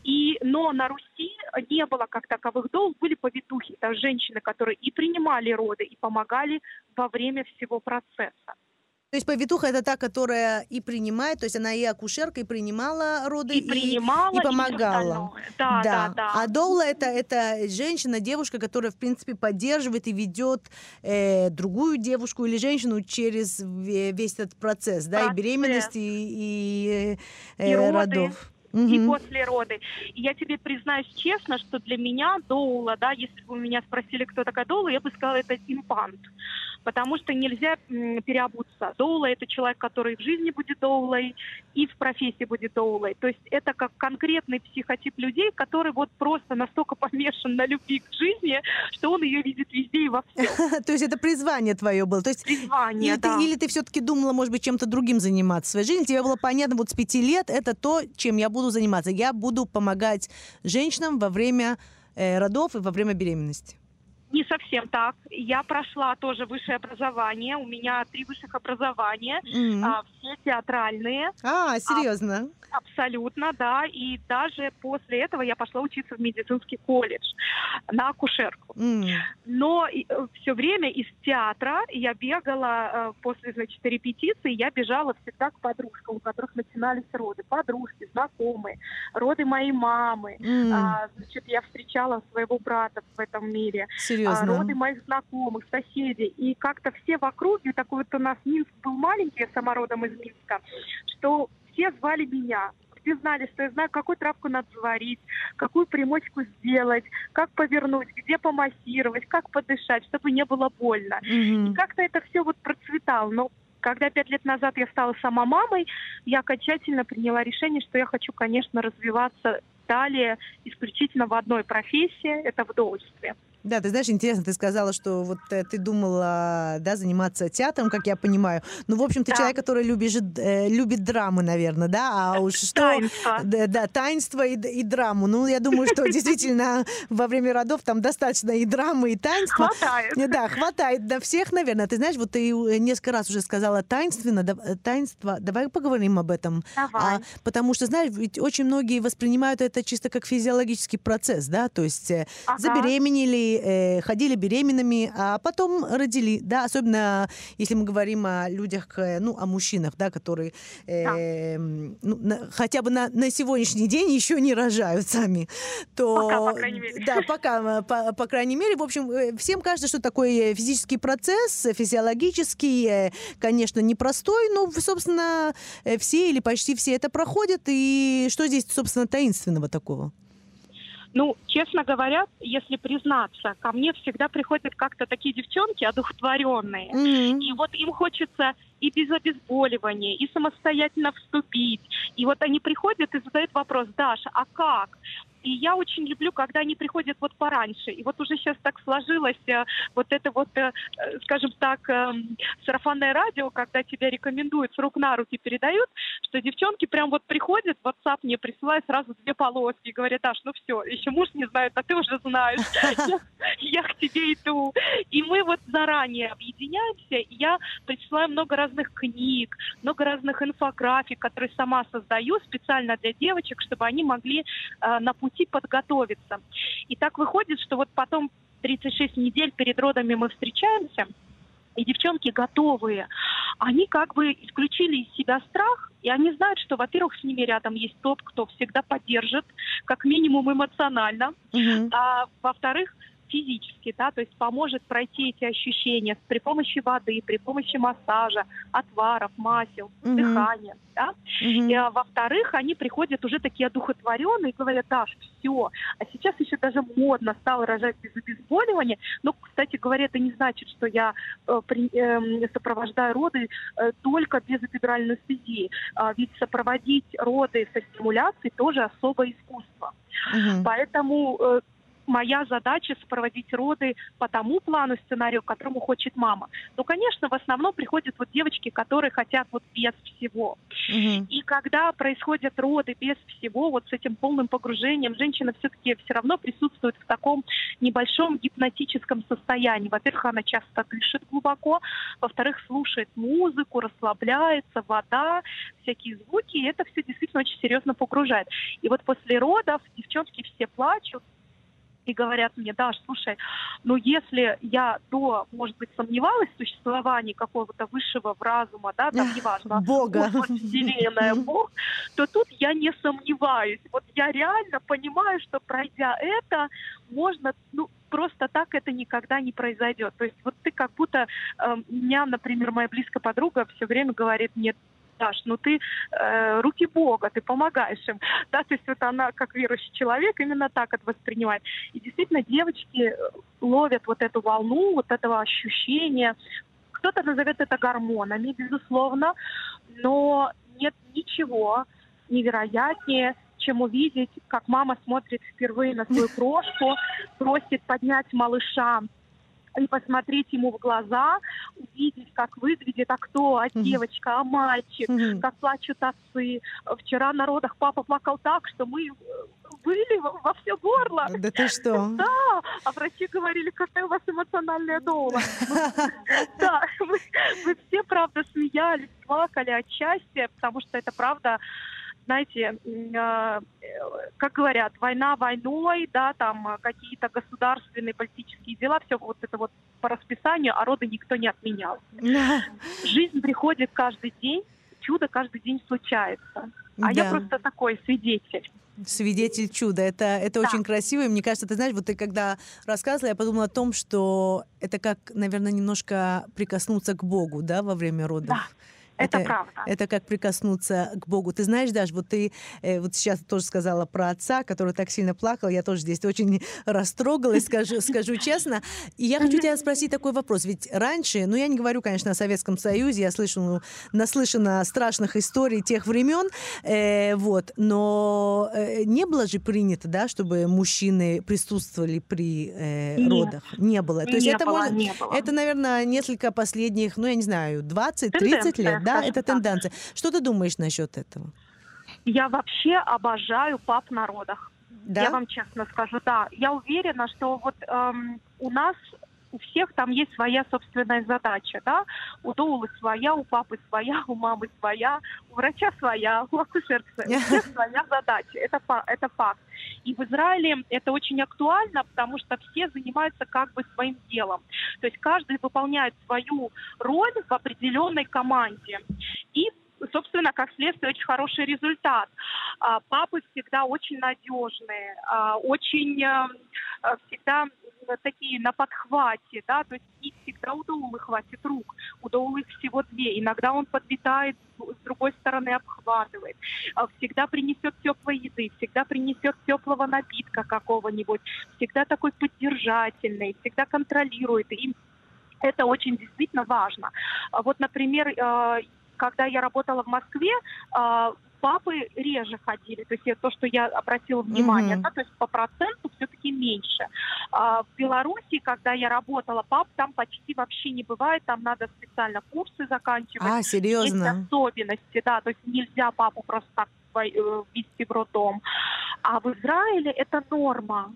И, но на Руси не было как таковых дол, были повитухи, это женщины, которые и принимали роды, и помогали во время всего процесса. То есть повитуха это та, которая и принимает, то есть она и акушерка, и принимала роды, и, принимала, и помогала. И да, да, да, да. А доула это, это женщина, девушка, которая, в принципе, поддерживает и ведет э, другую девушку или женщину через весь этот процесс, процесс. да, и беременности, и, и, э, и родов угу. и после роды. И я тебе признаюсь честно, что для меня доула, да, если бы меня спросили, кто такая доула, я бы сказала, это импант. Потому что нельзя переобуться. Доула – это человек, который в жизни будет доулой и в профессии будет доулой. То есть это как конкретный психотип людей, который вот просто настолько помешан на любви к жизни, что он ее видит везде и во всем. То есть это призвание твое было? То есть призвание, или, да. ты, или ты все-таки думала, может быть, чем-то другим заниматься в своей жизни? Тебе было понятно, вот с пяти лет это то, чем я буду буду заниматься? Я буду помогать женщинам во время э, родов и во время беременности. Не совсем так. Я прошла тоже высшее образование. У меня три высших образования, mm-hmm. а, все театральные. А, серьезно? А, абсолютно, да. И даже после этого я пошла учиться в медицинский колледж на акушерку. Mm. Но э, все время из театра я бегала э, после, значит, репетиции, я бежала всегда к подружкам, у которых начинались роды. Подружки, знакомые, роды моей мамы. Mm. А, значит, я встречала своего брата в этом мире. Серьезно? Серьезно? роды моих знакомых, соседей. И как-то все в округе, такой вот у нас Минск был маленький, я сама родом из Минска, что все звали меня все знали, что я знаю, какую травку надо заварить, какую примочку сделать, как повернуть, где помассировать, как подышать, чтобы не было больно. Mm-hmm. И как-то это все вот процветало. Но когда пять лет назад я стала сама мамой, я окончательно приняла решение, что я хочу, конечно, развиваться далее исключительно в одной профессии, это в довольстве. Да, ты знаешь, интересно, ты сказала, что вот э, ты думала, да, заниматься театром, как я понимаю. Ну, в общем, ты да. человек, который любит, э, любит драмы, наверное, да? А уж что... Таинство. Да, да таинство и, и драму. Ну, я думаю, что действительно во время родов там достаточно и драмы, и таинства. Хватает. Да, хватает до всех, наверное. Ты знаешь, вот ты несколько раз уже сказала таинственно, э, таинство. Давай поговорим об этом. Давай. А, потому что, знаешь, ведь очень многие воспринимают это чисто как физиологический процесс, да? То есть э, ага. забеременели, э, ходили беременными, а потом родили, да, особенно если мы говорим о людях, э, ну, о мужчинах, да, которые э, да. Ну, на, хотя бы на, на сегодняшний день еще не рожают сами, то... Пока, по крайней мере. Да, пока, э, по, по крайней мере. В общем, всем кажется, что такой физический процесс, физиологический, конечно, непростой, но, собственно, все или почти все это проходят, и что здесь, собственно, таинственного такого? Ну, честно говоря, если признаться, ко мне всегда приходят как-то такие девчонки одухотворенные. Mm-hmm. И вот им хочется и без обезболивания, и самостоятельно вступить. И вот они приходят и задают вопрос, Даша, а как? И я очень люблю, когда они приходят вот пораньше. И вот уже сейчас так сложилось э, вот это вот, э, скажем так, э, сарафанное радио, когда тебя рекомендуют, с рук на руки передают, что девчонки прям вот приходят, в WhatsApp мне присылают сразу две полоски и говорят, Аш, ну все, еще муж не знает, а ты уже знаешь, я к тебе иду. И мы вот заранее объединяемся, и я присылаю много разных книг, много разных инфографик, которые сама создаю специально для девочек, чтобы они могли на пути пути подготовиться. И так выходит, что вот потом 36 недель перед родами мы встречаемся, и девчонки готовые. Они как бы исключили из себя страх, и они знают, что, во-первых, с ними рядом есть тот, кто всегда поддержит, как минимум эмоционально, mm-hmm. а во-вторых, физически, да, то есть поможет пройти эти ощущения при помощи воды, при помощи массажа, отваров, масел, mm-hmm. дыхания, да. Mm-hmm. И, а, во-вторых, они приходят уже такие одухотворенные и говорят, Даш, все, а сейчас еще даже модно стало рожать без обезболивания, но, кстати говоря, это не значит, что я э, при, э, сопровождаю роды э, только без эпидуральной анестезии, э, ведь сопроводить роды со стимуляцией тоже особое искусство. Угу. Поэтому э, моя задача сопроводить роды по тому плану сценарию, которому хочет мама. Но, конечно, в основном приходят вот девочки, которые хотят вот без всего. Угу. И когда происходят роды без всего, вот с этим полным погружением, женщина все-таки все равно присутствует в таком небольшом гипнотическом состоянии. Во-первых, она часто дышит глубоко, во-вторых, слушает музыку, расслабляется, вода, всякие звуки, и это все действительно очень серьезно погружает. И вот после родов девчонки все плачут, и говорят мне, Даш, слушай, ну если я до, может быть, сомневалась в существовании какого-то высшего разума, да, там неважно, Бога, Вселенная, Бог, то тут я не сомневаюсь. Вот я реально понимаю, что пройдя это, можно, ну, просто так это никогда не произойдет. То есть вот ты как будто, э, меня, например, моя близкая подруга все время говорит мне, Даш, ну ты э, руки Бога, ты помогаешь им. Да, то есть вот она, как верующий человек, именно так это воспринимает. И действительно, девочки ловят вот эту волну, вот этого ощущения. Кто-то назовет это гормонами, безусловно, но нет ничего невероятнее, чем увидеть, как мама смотрит впервые на свою крошку, просит поднять малыша и посмотреть ему в глаза, увидеть, как выглядит, а кто, а девочка, а мальчик, mm-hmm. как плачут отцы. Вчера на родах папа плакал так, что мы э, были во все горло. Да ты что? Да, а врачи говорили, какая у вас эмоциональная дома. Да, мы все, правда, смеялись, плакали от счастья, потому что это, правда, знаете, а, как говорят, война войной, да, там какие-то государственные политические дела, все вот это вот по расписанию, а роды никто не отменял. Жизнь приходит каждый день, чудо каждый день случается. А да. я просто такой свидетель. Свидетель чуда. Это, это да. очень красиво. И мне кажется, ты знаешь, вот ты когда рассказывала, я подумала о том, что это как, наверное, немножко прикоснуться к Богу, да, во время родов. Да Это, это правда. Это как прикоснуться к Богу. Ты знаешь, даже вот ты э, вот сейчас тоже сказала про отца, который так сильно плакал. Я тоже здесь очень растрогалась, скажу, скажу честно. И я хочу тебя спросить такой вопрос. Ведь раньше, ну я не говорю, конечно, о Советском Союзе, я слышу, ну, наслышана страшных историй тех времен, э, вот, но э, не было же принято, да, чтобы мужчины присутствовали при э, родах? Не было. То есть не это, было, может, не было. это, наверное, несколько последних, ну я не знаю, 20-30 лет, да, это тенденция. Что ты думаешь насчет этого? Я вообще обожаю пап на родах. Да? Я вам честно скажу, да. Я уверена, что вот эм, у нас у всех там есть своя собственная задача, да. У Доулы своя, у папы своя, у мамы своя, у врача своя, у всех своя задача. Это, это факт. И в Израиле это очень актуально, потому что все занимаются как бы своим делом. То есть каждый выполняет свою роль в определенной команде. И собственно, как следствие, очень хороший результат. А, папы всегда очень надежные, а, очень э, всегда такие на подхвате, да, то есть не всегда у Доулы хватит рук, у Доулы всего две. Иногда он подлетает, с другой стороны обхватывает. А, всегда принесет теплой еды, всегда принесет теплого напитка какого-нибудь, всегда такой поддержательный, всегда контролирует. И это очень действительно важно. Вот, например, когда я работала в Москве, а, папы реже ходили. То есть то, что я обратила внимание, mm-hmm. да, то есть по проценту все-таки меньше. А в Беларуси, когда я работала, пап там почти вообще не бывает, там надо специально курсы заканчивать. А, серьезно? Есть особенности, да, то есть нельзя папу просто так ввести в роддом. А в Израиле это норма.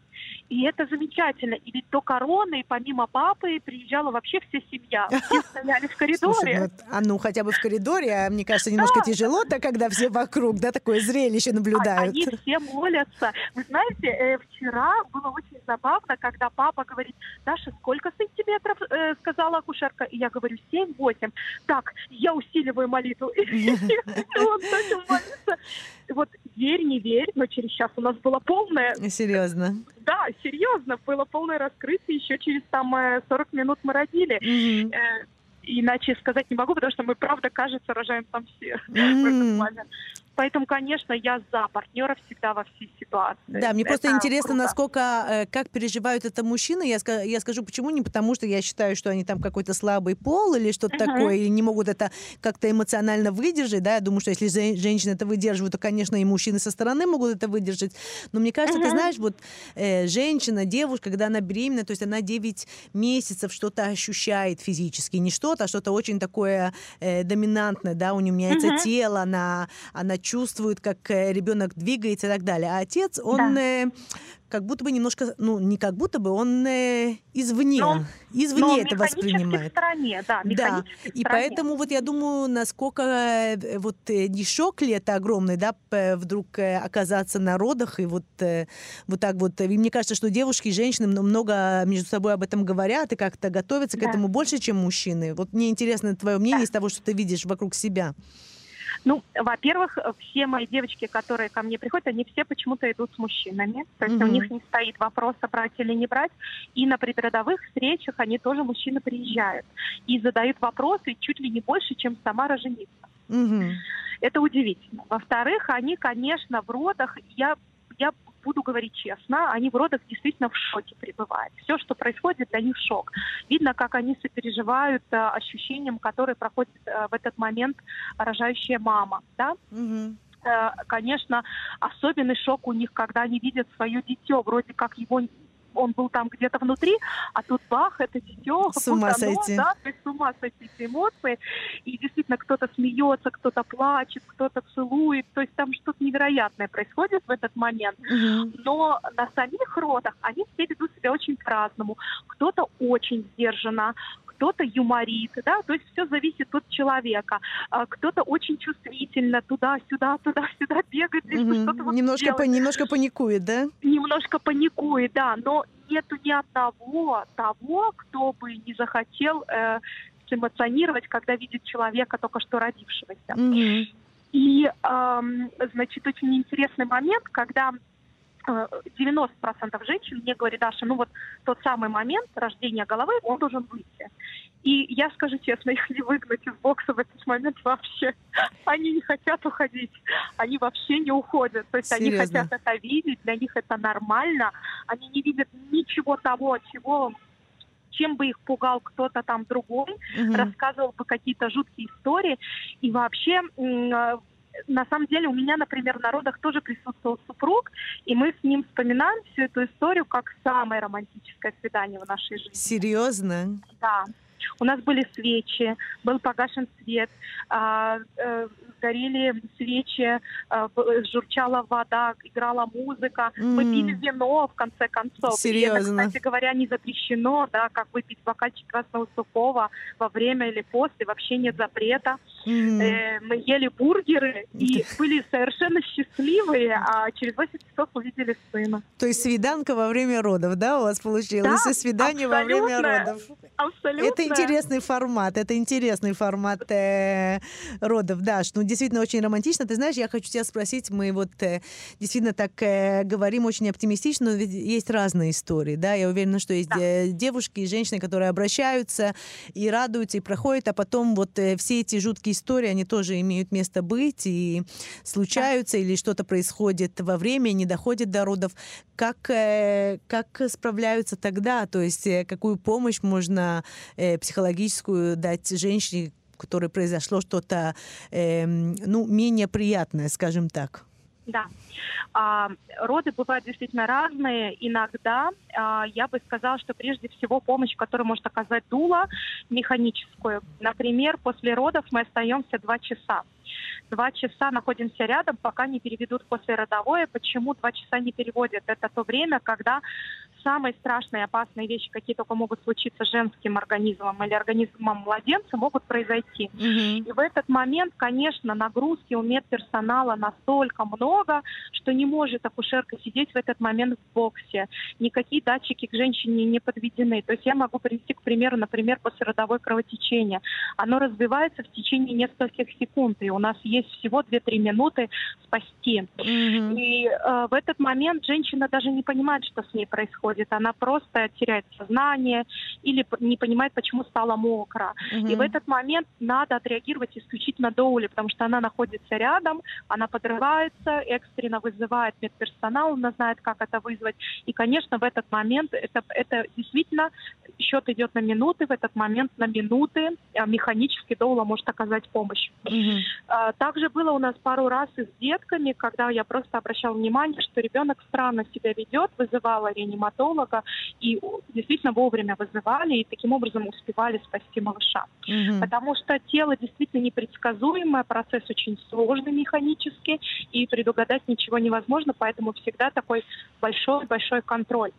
И это замечательно. И ведь до короны, помимо папы, приезжала вообще вся семья. Все стояли в коридоре. Слушай, вот, а ну хотя бы в коридоре, а мне кажется, немножко да. тяжело-то, когда все вокруг, да, такое зрелище наблюдают. Они все молятся. Вы знаете, э, вчера было очень забавно, когда папа говорит, Даша, сколько сантиметров, э, сказала акушерка. И я говорю, 7-8. Так, я усиливаю молитву. И он начал молиться. Вот верь, не верь, но через час у нас было полное... Серьезно? Да, серьезно, было полное раскрытие. Еще через там 40 э, минут мы родили. Mm-hmm. Иначе сказать не могу, потому что мы, правда, кажется, рожаем там все mm-hmm. Поэтому, конечно, я за партнера всегда во всей ситуации. Да, мне это просто интересно, круто. насколько, э, как переживают это мужчины. Я, я скажу, почему. Не потому, что я считаю, что они там какой-то слабый пол или что-то uh-huh. такое, или не могут это как-то эмоционально выдержать. Да, я думаю, что если женщины это выдерживают, то, конечно, и мужчины со стороны могут это выдержать. Но мне кажется, uh-huh. ты знаешь, вот э, женщина, девушка, когда она беременна, то есть она 9 месяцев что-то ощущает физически. Не что-то, а что-то очень такое э, доминантное, да, у нее меняется uh-huh. тело, она, она чувствует, как э, ребенок двигается и так далее. А отец, он да. э, как будто бы немножко, ну, не как будто бы, он э, извне, но, извне но это воспринимает. Стороне, да, да. И стороне. поэтому вот я думаю, насколько э, вот э, не шок ли это огромный, да, вдруг оказаться на родах и вот, вот так вот. И мне кажется, что девушки и женщины много между собой об этом говорят и как-то готовятся да. к этому больше, чем мужчины. Вот мне интересно твое мнение да. из того, что ты видишь вокруг себя. Ну, во-первых, все мои девочки, которые ко мне приходят, они все почему-то идут с мужчинами. То есть mm-hmm. у них не стоит вопроса, брать или не брать. И на предродовых встречах они тоже, мужчины, приезжают. И задают вопросы чуть ли не больше, чем сама роженица. Mm-hmm. Это удивительно. Во-вторых, они, конечно, в родах, я я буду говорить честно, они в родах действительно в шоке пребывают. Все, что происходит, для них шок. Видно, как они сопереживают э, ощущениям, которые проходит э, в этот момент рожающая мама. Да? Угу конечно, особенный шок у них, когда они видят свое дитё, вроде как его он был там где-то внутри, а тут бах, это дитё. С ума оно, сойти. Да, то есть с ума сойти эти эмоции. И действительно кто-то смеется, кто-то плачет, кто-то целует. То есть там что-то невероятное происходит в этот момент. Угу. Но на самих родах они все ведут себя очень по-разному. Кто-то очень сдержанно, кто-то юморит, да, то есть все зависит от человека. А, кто-то очень чувствительно туда-сюда, туда-сюда бегает, угу. что-то вот немножко, по, немножко паникует, да? Немножко паникует, да, но нету ни одного того, кто бы не захотел э, эмоционировать, когда видит человека только что родившегося. mm И, э, значит, очень интересный момент, когда 90% э, женщин мне говорят, Даша, ну вот тот самый момент рождения головы, он должен выйти. И я скажу честно, их не выгнать из бокса в этот момент вообще. Они не хотят уходить. Они вообще не уходят. То есть Серьезно? они хотят это видеть, для них это нормально. Они не видят ничего того, чего чем бы их пугал кто-то там другой, угу. рассказывал бы какие-то жуткие истории. И вообще э, на самом деле у меня, например, в народах тоже присутствовал супруг, и мы с ним вспоминаем всю эту историю как самое романтическое свидание в нашей жизни. Серьезно? Да. У нас были свечи, был погашен свет, а, э, горели свечи, а, журчала вода, играла музыка. Mm. Мы пили вино, в конце концов. Серьезно? И это, кстати говоря, не запрещено, да, как выпить бокальчик красного сухого во время или после, вообще нет запрета. Mm. Э, мы ели бургеры и были совершенно счастливые, а через 8 часов увидели сына. То есть свиданка во время родов, да, у вас получилось? Да, и свидание во время родов. Абсолютно. Это интересный формат, это интересный формат э, родов, да, ну действительно очень романтично. Ты знаешь, я хочу тебя спросить, мы вот э, действительно так э, говорим очень оптимистично, но ведь есть разные истории, да, я уверена, что есть да. Девушки и женщины, которые обращаются и радуются, и проходят, а потом вот э, все эти жуткие истории, они тоже имеют место быть и случаются, да. или что-то происходит во время, не доходит до родов. Как, э, как справляются тогда? То есть э, какую помощь можно э, психологическую дать женщине, которой произошло что-то, э, ну, менее приятное, скажем так? Да. А, роды бывают действительно разные. Иногда а, я бы сказала, что прежде всего помощь, которую может оказать дула, механическую. Например, после родов мы остаемся два часа. Два часа находимся рядом, пока не переведут после родовое. Почему два часа не переводят? Это то время, когда самые страшные опасные вещи, какие только могут случиться с женским организмом или организмом младенца, могут произойти. Mm-hmm. И в этот момент, конечно, нагрузки у медперсонала настолько много, что не может акушерка сидеть в этот момент в боксе. Никакие датчики к женщине не подведены. То есть я могу привести, к примеру, например, послеродовое кровотечение. Оно развивается в течение нескольких секунд, и у нас есть всего 2-3 минуты спасти. Mm-hmm. И э, в этот момент женщина даже не понимает, что с ней происходит. Она просто теряет сознание или не понимает, почему стало мокро. Угу. И в этот момент надо отреагировать исключительно доули, потому что она находится рядом, она подрывается, экстренно вызывает медперсонал, она знает, как это вызвать. И, конечно, в этот момент это, это действительно счет идет на минуты, в этот момент на минуты а, механически доула может оказать помощь. Угу. Также было у нас пару раз и с детками, когда я просто обращала внимание, что ребенок странно себя ведет, вызывала реаниматолога, и действительно вовремя вызывали, и таким образом успевали спасти малыша. Угу. Потому что тело действительно непредсказуемое, процесс очень сложный механически, и предугадать ничего невозможно, поэтому всегда такой большой-большой контроль.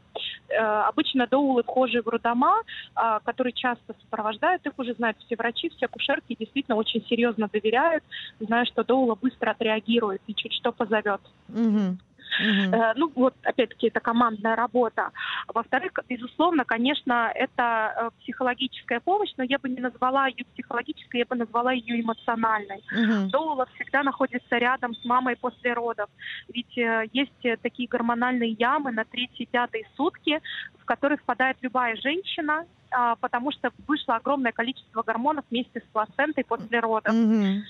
Э, обычно доулы, вхожие в родома, э, которые часто сопровождают, их уже знают все врачи, все акушерки, действительно очень серьезно доверяют, зная, что доула быстро отреагирует и чуть что позовет. Угу. Uh-huh. Ну, вот, опять-таки, это командная работа. Во-вторых, безусловно, конечно, это э, психологическая помощь, но я бы не назвала ее психологической, я бы назвала ее эмоциональной. Uh-huh. Доула всегда находится рядом с мамой после родов. Ведь э, есть такие гормональные ямы на третьи-пятые сутки, в которые впадает любая женщина, а, потому что вышло огромное количество гормонов вместе с плацентой после родов. Uh-huh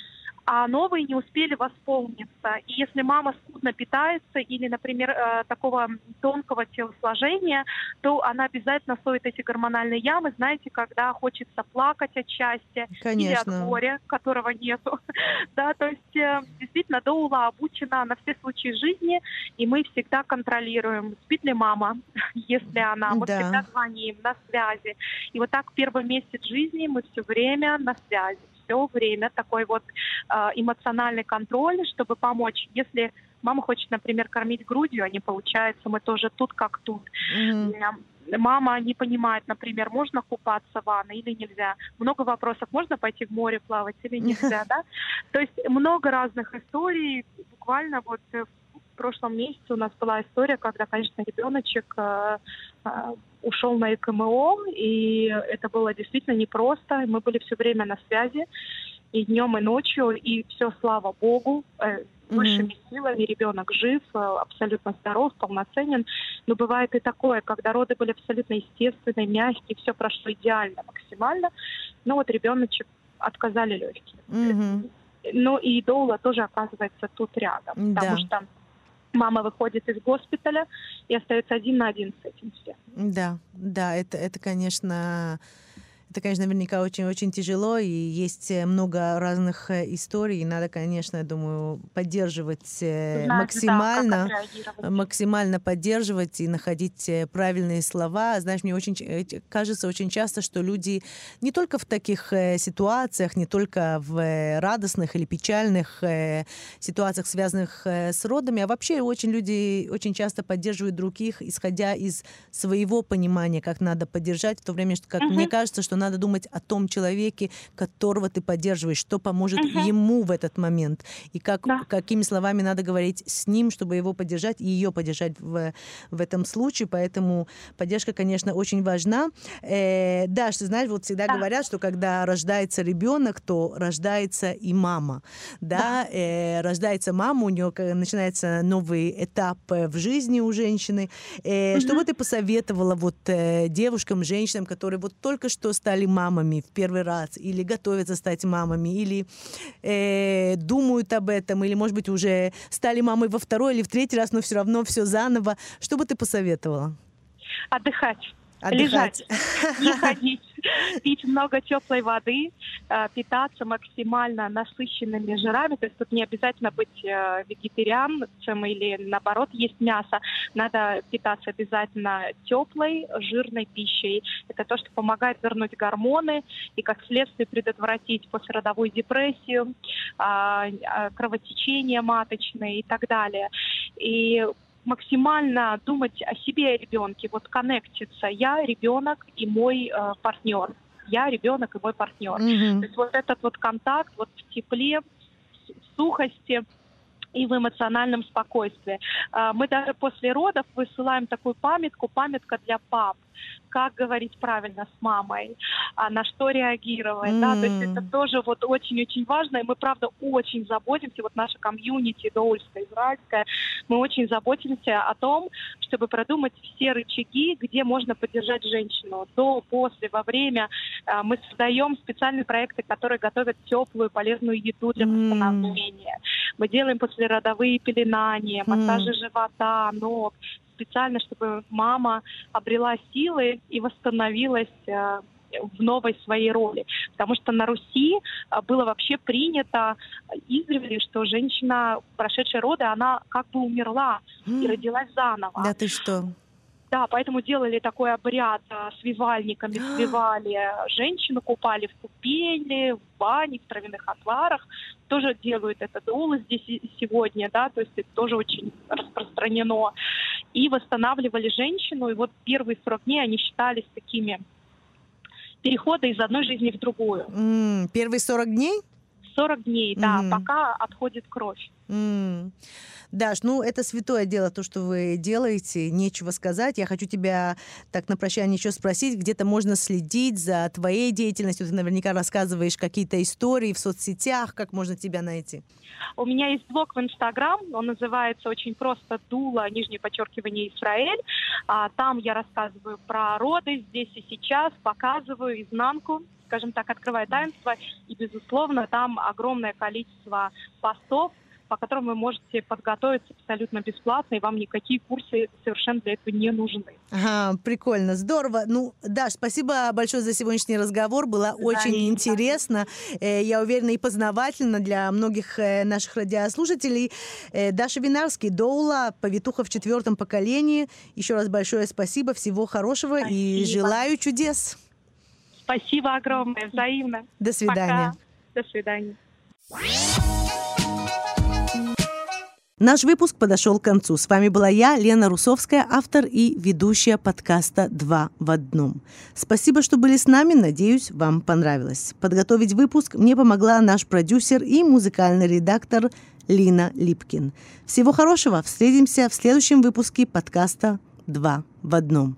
а новые не успели восполниться. И если мама скудно питается или, например, э, такого тонкого телосложения, то она обязательно стоит эти гормональные ямы, знаете, когда хочется плакать от счастья Конечно. или от горя, которого нету. да, то есть э, действительно доула обучена на все случаи жизни, и мы всегда контролируем, спит ли мама, если она. Мы да. всегда звоним на связи. И вот так первый месяц жизни мы все время на связи все время такой вот э, эмоциональный контроль, чтобы помочь. Если мама хочет, например, кормить грудью, а не получается, мы тоже тут как тут. Mm-hmm мама не понимает, например, можно купаться в ванной или нельзя. Много вопросов, можно пойти в море плавать или нельзя, да? То есть много разных историй. Буквально вот в прошлом месяце у нас была история, когда, конечно, ребеночек э, э, ушел на ЭКМО, и это было действительно непросто. Мы были все время на связи, и днем, и ночью, и все, слава богу, э, высшими mm-hmm. силами ребенок жив, э, абсолютно здоров, полноценен. Но бывает и такое, когда роды были абсолютно естественные, мягкие, все прошло идеально, максимально. ну вот ребеночек отказали легкие. Угу. Ну и Доула тоже оказывается тут рядом, да. потому что мама выходит из госпиталя и остается один на один с этим всем. Да, да, это, это конечно, это, конечно, наверняка очень-очень тяжело, и есть э, много разных э, историй. И надо, конечно, я думаю, поддерживать э, Знать, максимально, да, максимально поддерживать и находить правильные слова. Знаешь, мне очень кажется очень часто, что люди не только в таких ситуациях, не только в радостных или печальных ситуациях, связанных с родами, а вообще очень люди очень часто поддерживают других, исходя из своего понимания, как надо поддержать, в то время, что, как угу. мне кажется, что надо думать о том человеке, которого ты поддерживаешь, что поможет угу. ему в этот момент, и как, да. какими словами надо говорить с ним, чтобы его поддержать и ее поддержать в, в этом случае. Поэтому поддержка, конечно, очень важна. Э, да, что знаешь, вот всегда да. говорят, что когда рождается ребенок, то рождается и мама. Да, да. Э, рождается мама, у нее начинается новый этап э, в жизни у женщины. Э, угу. Что бы ты посоветовала вот э, девушкам, женщинам, которые вот только что стали мамами в первый раз, или готовятся стать мамами, или э, думают об этом, или, может быть, уже стали мамой во второй или в третий раз, но все равно все заново. Что бы ты посоветовала? Отдыхать. Отдыхать. Лежать, не ходить, пить много теплой воды, э, питаться максимально насыщенными жирами. То есть тут не обязательно быть э, вегетарианцем или наоборот есть мясо. Надо питаться обязательно теплой, жирной пищей. Это то, что помогает вернуть гормоны и как следствие предотвратить послеродовую депрессию, а, а, кровотечение маточное и так далее. И максимально думать о себе и ребенке, вот коннектиться. Я ребенок и мой э, партнер. Я ребенок и мой партнер. Mm-hmm. То есть вот этот вот контакт вот в тепле, в сухости, и в эмоциональном спокойствии. Э, мы даже после родов высылаем такую памятку, памятка для пап как говорить правильно с мамой, а на что реагировать, mm. да, то есть это тоже вот очень-очень важно, и мы, правда, очень заботимся, вот наша комьюнити доульская, израильская, мы очень заботимся о том, чтобы продумать все рычаги, где можно поддержать женщину до, после, во время. А, мы создаем специальные проекты, которые готовят теплую, полезную еду для восстановления. Mm. Мы делаем послеродовые пеленания, массажи mm. живота, ног, специально, чтобы мама обрела силы и восстановилась э, в новой своей роли. Потому что на Руси э, было вообще принято издревле, что женщина, прошедшая роды, она как бы умерла и родилась заново. Да ты что? Да, поэтому делали такой обряд а, с вивальниками, свивали женщину, купали в купели, в бане, в травяных отварах. Тоже делают это долы здесь сегодня, да, то есть это тоже очень распространено. И восстанавливали женщину, и вот первые 40 дней они считались такими перехода из одной жизни в другую. Mm, первые 40 дней? 40 дней, да, mm. пока отходит кровь. Mm. Даш, ну это святое дело, то, что вы делаете, нечего сказать. Я хочу тебя так на прощание еще спросить, где-то можно следить за твоей деятельностью, ты наверняка рассказываешь какие-то истории в соцсетях, как можно тебя найти? У меня есть блог в Инстаграм, он называется очень просто «Дула», нижнее подчеркивание, Израиль. А, там я рассказываю про роды здесь и сейчас, показываю изнанку скажем так, открывая таинство. И, безусловно, там огромное количество постов, по которым вы можете подготовиться абсолютно бесплатно, и вам никакие курсы совершенно для этого не нужны. Ага, прикольно, здорово. Ну, Даш, спасибо большое за сегодняшний разговор, было да, очень интересно, да. Э, я уверена, и познавательно для многих э, наших радиослушателей. Э, Даша Винарский, Доула, повитуха в четвертом поколении. Еще раз большое спасибо, всего хорошего спасибо. и желаю чудес. Спасибо огромное, взаимно. До свидания. Пока. До свидания. Наш выпуск подошел к концу. С вами была я, Лена Русовская, автор и ведущая подкаста «Два в одном». Спасибо, что были с нами. Надеюсь, вам понравилось. Подготовить выпуск мне помогла наш продюсер и музыкальный редактор Лина Липкин. Всего хорошего. Встретимся в следующем выпуске подкаста «Два в одном».